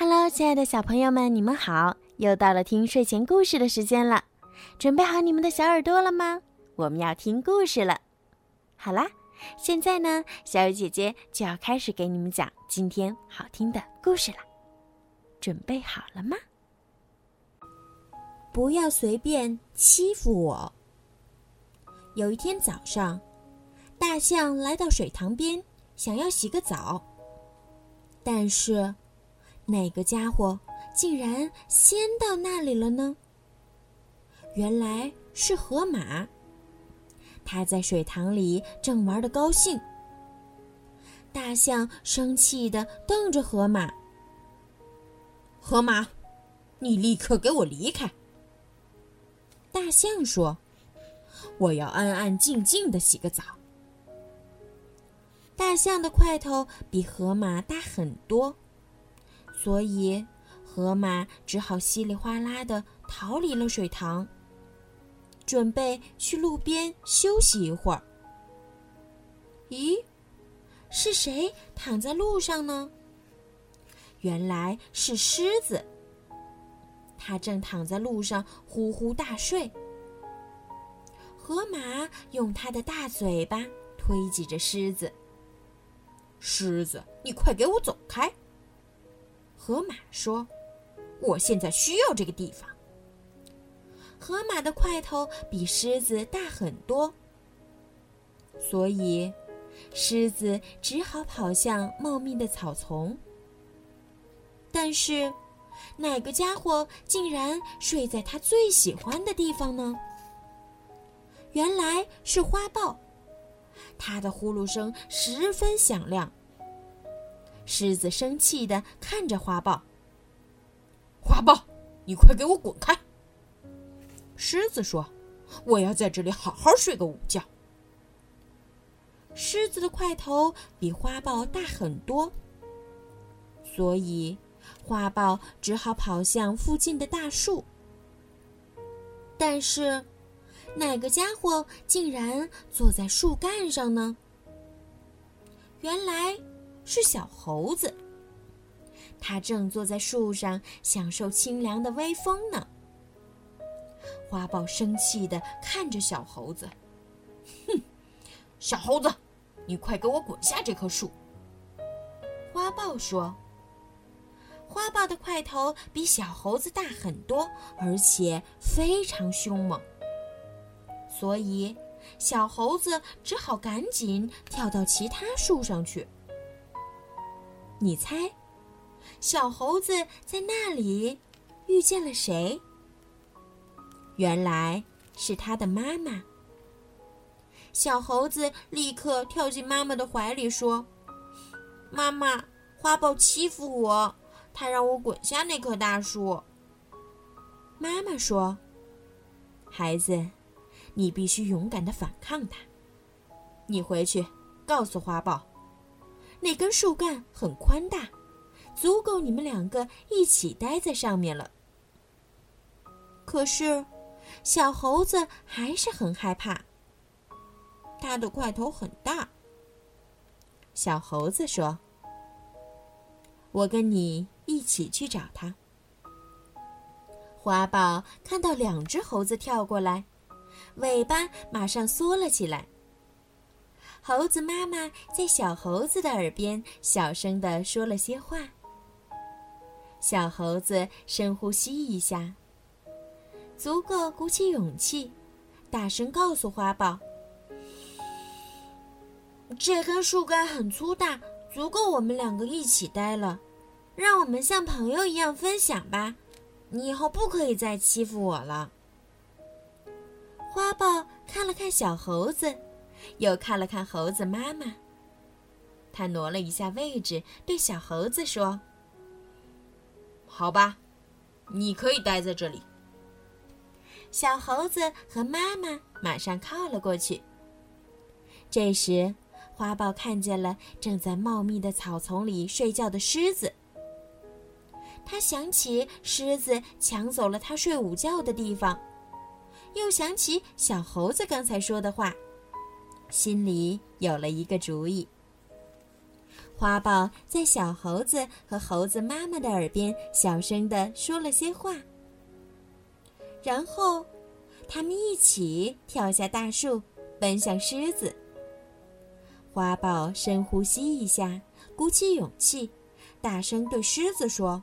Hello，亲爱的小朋友们，你们好！又到了听睡前故事的时间了，准备好你们的小耳朵了吗？我们要听故事了。好啦，现在呢，小雨姐姐就要开始给你们讲今天好听的故事了。准备好了吗？不要随便欺负我。有一天早上，大象来到水塘边，想要洗个澡，但是。哪个家伙竟然先到那里了呢？原来是河马。他在水塘里正玩的高兴。大象生气的瞪着河马：“河马，你立刻给我离开！”大象说：“我要安安静静的洗个澡。”大象的块头比河马大很多。所以，河马只好稀里哗啦的逃离了水塘，准备去路边休息一会儿。咦，是谁躺在路上呢？原来是狮子，它正躺在路上呼呼大睡。河马用它的大嘴巴推挤着狮子：“狮子，你快给我走开！”河马说：“我现在需要这个地方。”河马的块头比狮子大很多，所以狮子只好跑向茂密的草丛。但是，哪个家伙竟然睡在他最喜欢的地方呢？原来是花豹，它的呼噜声十分响亮。狮子生气地看着花豹。花豹，你快给我滚开！狮子说：“我要在这里好好睡个午觉。”狮子的块头比花豹大很多，所以花豹只好跑向附近的大树。但是，哪个家伙竟然坐在树干上呢？原来。是小猴子，它正坐在树上享受清凉的微风呢。花豹生气地看着小猴子，哼，小猴子，你快给我滚下这棵树！花豹说：“花豹的块头比小猴子大很多，而且非常凶猛，所以小猴子只好赶紧跳到其他树上去。”你猜，小猴子在那里遇见了谁？原来是他的妈妈。小猴子立刻跳进妈妈的怀里，说：“妈妈，花豹欺负我，他让我滚下那棵大树。”妈妈说：“孩子，你必须勇敢的反抗他。你回去告诉花豹。”那根树干很宽大，足够你们两个一起待在上面了。可是，小猴子还是很害怕。它的块头很大。小猴子说：“我跟你一起去找它。”花豹看到两只猴子跳过来，尾巴马上缩了起来。猴子妈妈在小猴子的耳边小声地说了些话。小猴子深呼吸一下，足够鼓起勇气，大声告诉花豹：“这根树干很粗大，足够我们两个一起待了。让我们像朋友一样分享吧。你以后不可以再欺负我了。”花豹看了看小猴子。又看了看猴子妈妈，他挪了一下位置，对小猴子说：“好吧，你可以待在这里。”小猴子和妈妈马上靠了过去。这时，花豹看见了正在茂密的草丛里睡觉的狮子。他想起狮子抢走了他睡午觉的地方，又想起小猴子刚才说的话。心里有了一个主意。花豹在小猴子和猴子妈妈的耳边小声地说了些话，然后，他们一起跳下大树，奔向狮子。花豹深呼吸一下，鼓起勇气，大声对狮子说：“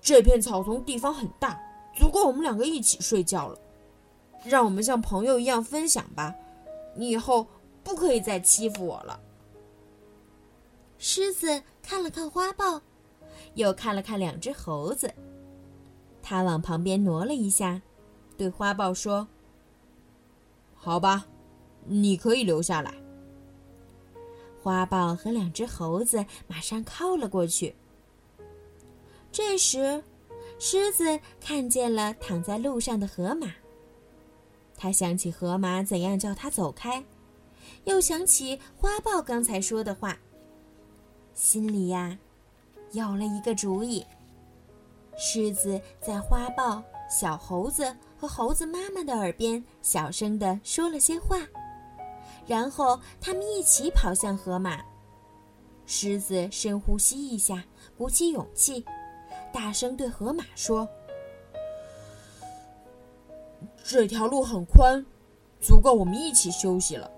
这片草丛地方很大，足够我们两个一起睡觉了。让我们像朋友一样分享吧。你以后不可以再欺负我了。”狮子看了看花豹，又看了看两只猴子。他往旁边挪了一下，对花豹说：“好吧，你可以留下来。”花豹和两只猴子马上靠了过去。这时，狮子看见了躺在路上的河马。他想起河马怎样叫他走开，又想起花豹刚才说的话。心里呀，有了一个主意。狮子在花豹、小猴子和猴子妈妈的耳边小声地说了些话，然后他们一起跑向河马。狮子深呼吸一下，鼓起勇气，大声对河马说：“这条路很宽，足够我们一起休息了。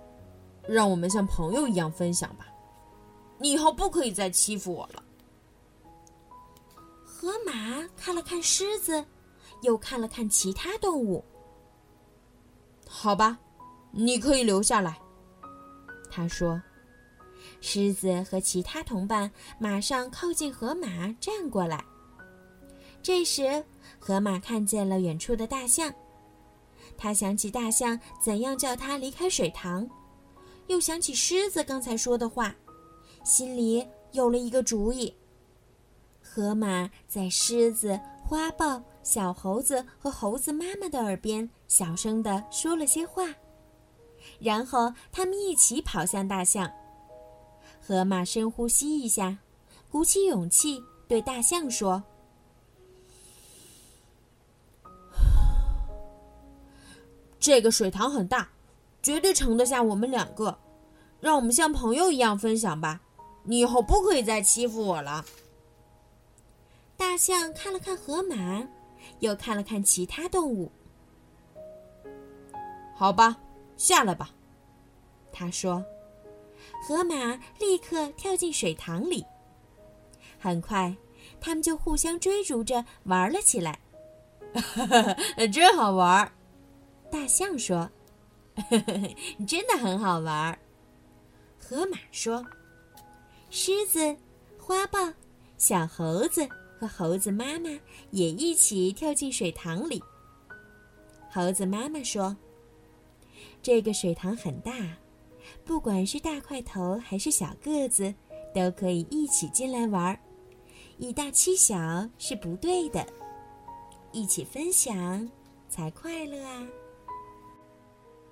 让我们像朋友一样分享吧。”你以后不可以再欺负我了。河马看了看狮子，又看了看其他动物。好吧，你可以留下来。他说：“狮子和其他同伴马上靠近河马，站过来。”这时，河马看见了远处的大象，他想起大象怎样叫他离开水塘，又想起狮子刚才说的话。心里有了一个主意。河马在狮子、花豹、小猴子和猴子妈妈的耳边小声地说了些话，然后他们一起跑向大象。河马深呼吸一下，鼓起勇气对大象说：“这个水塘很大，绝对盛得下我们两个。让我们像朋友一样分享吧。”你以后不可以再欺负我了。大象看了看河马，又看了看其他动物。好吧，下来吧，他说。河马立刻跳进水塘里。很快，他们就互相追逐着玩了起来。真好玩，大象说。真的很好玩，河马说。狮子、花豹、小猴子和猴子妈妈也一起跳进水塘里。猴子妈妈说：“这个水塘很大，不管是大块头还是小个子，都可以一起进来玩。以大欺小是不对的，一起分享才快乐啊！”